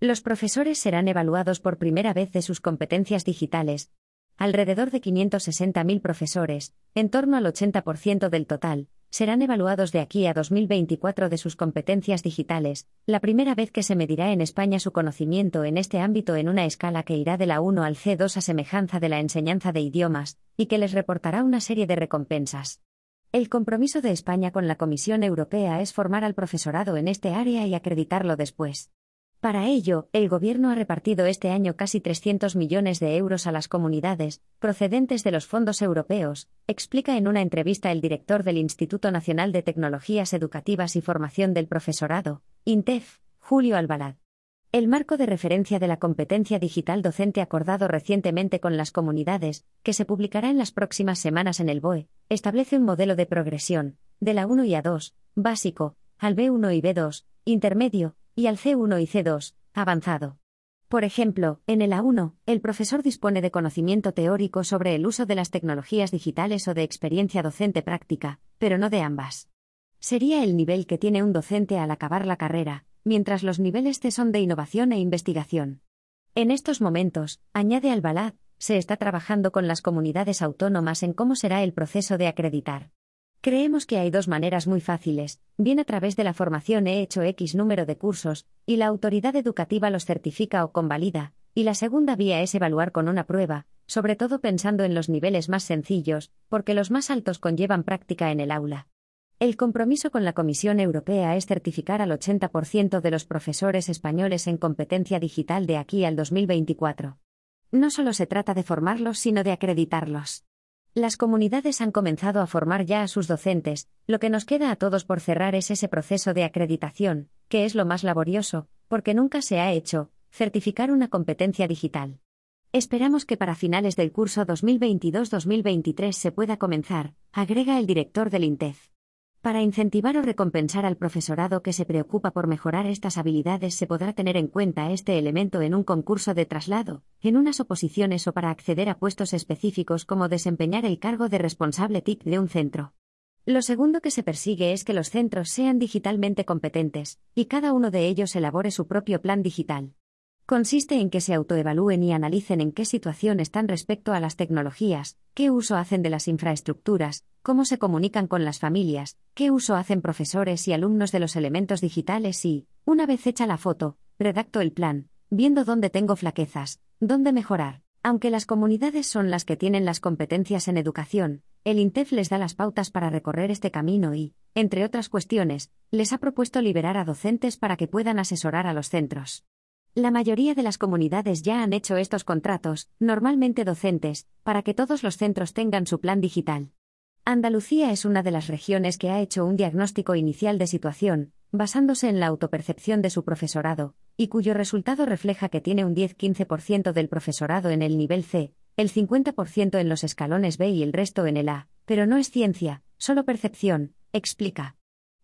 Los profesores serán evaluados por primera vez de sus competencias digitales. Alrededor de 560.000 profesores, en torno al 80% del total, serán evaluados de aquí a 2024 de sus competencias digitales, la primera vez que se medirá en España su conocimiento en este ámbito en una escala que irá de la 1 al C2 a semejanza de la enseñanza de idiomas, y que les reportará una serie de recompensas. El compromiso de España con la Comisión Europea es formar al profesorado en este área y acreditarlo después. Para ello, el Gobierno ha repartido este año casi 300 millones de euros a las comunidades, procedentes de los fondos europeos, explica en una entrevista el director del Instituto Nacional de Tecnologías Educativas y Formación del Profesorado, INTEF, Julio Albalad. El marco de referencia de la competencia digital docente acordado recientemente con las comunidades, que se publicará en las próximas semanas en el BOE, establece un modelo de progresión, de la 1 y A2, básico, al B1 y B2, intermedio, y al C1 y C2, avanzado. Por ejemplo, en el A1, el profesor dispone de conocimiento teórico sobre el uso de las tecnologías digitales o de experiencia docente práctica, pero no de ambas. Sería el nivel que tiene un docente al acabar la carrera, mientras los niveles C son de innovación e investigación. En estos momentos, añade Albalad, se está trabajando con las comunidades autónomas en cómo será el proceso de acreditar. Creemos que hay dos maneras muy fáciles, bien a través de la formación he hecho X número de cursos, y la autoridad educativa los certifica o convalida, y la segunda vía es evaluar con una prueba, sobre todo pensando en los niveles más sencillos, porque los más altos conllevan práctica en el aula. El compromiso con la Comisión Europea es certificar al 80% de los profesores españoles en competencia digital de aquí al 2024. No solo se trata de formarlos, sino de acreditarlos. Las comunidades han comenzado a formar ya a sus docentes, lo que nos queda a todos por cerrar es ese proceso de acreditación, que es lo más laborioso, porque nunca se ha hecho, certificar una competencia digital. Esperamos que para finales del curso 2022-2023 se pueda comenzar, agrega el director del INTEF. Para incentivar o recompensar al profesorado que se preocupa por mejorar estas habilidades se podrá tener en cuenta este elemento en un concurso de traslado, en unas oposiciones o para acceder a puestos específicos como desempeñar el cargo de responsable TIC de un centro. Lo segundo que se persigue es que los centros sean digitalmente competentes, y cada uno de ellos elabore su propio plan digital. Consiste en que se autoevalúen y analicen en qué situación están respecto a las tecnologías, qué uso hacen de las infraestructuras, cómo se comunican con las familias, qué uso hacen profesores y alumnos de los elementos digitales y, una vez hecha la foto, redacto el plan, viendo dónde tengo flaquezas, dónde mejorar. Aunque las comunidades son las que tienen las competencias en educación, el INTEF les da las pautas para recorrer este camino y, entre otras cuestiones, les ha propuesto liberar a docentes para que puedan asesorar a los centros. La mayoría de las comunidades ya han hecho estos contratos, normalmente docentes, para que todos los centros tengan su plan digital. Andalucía es una de las regiones que ha hecho un diagnóstico inicial de situación, basándose en la autopercepción de su profesorado, y cuyo resultado refleja que tiene un 10-15% del profesorado en el nivel C, el 50% en los escalones B y el resto en el A, pero no es ciencia, solo percepción, explica.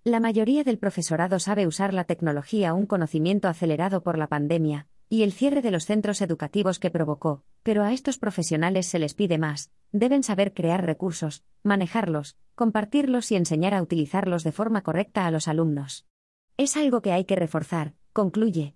La mayoría del profesorado sabe usar la tecnología, un conocimiento acelerado por la pandemia, y el cierre de los centros educativos que provocó, pero a estos profesionales se les pide más, deben saber crear recursos, manejarlos, compartirlos y enseñar a utilizarlos de forma correcta a los alumnos. Es algo que hay que reforzar, concluye.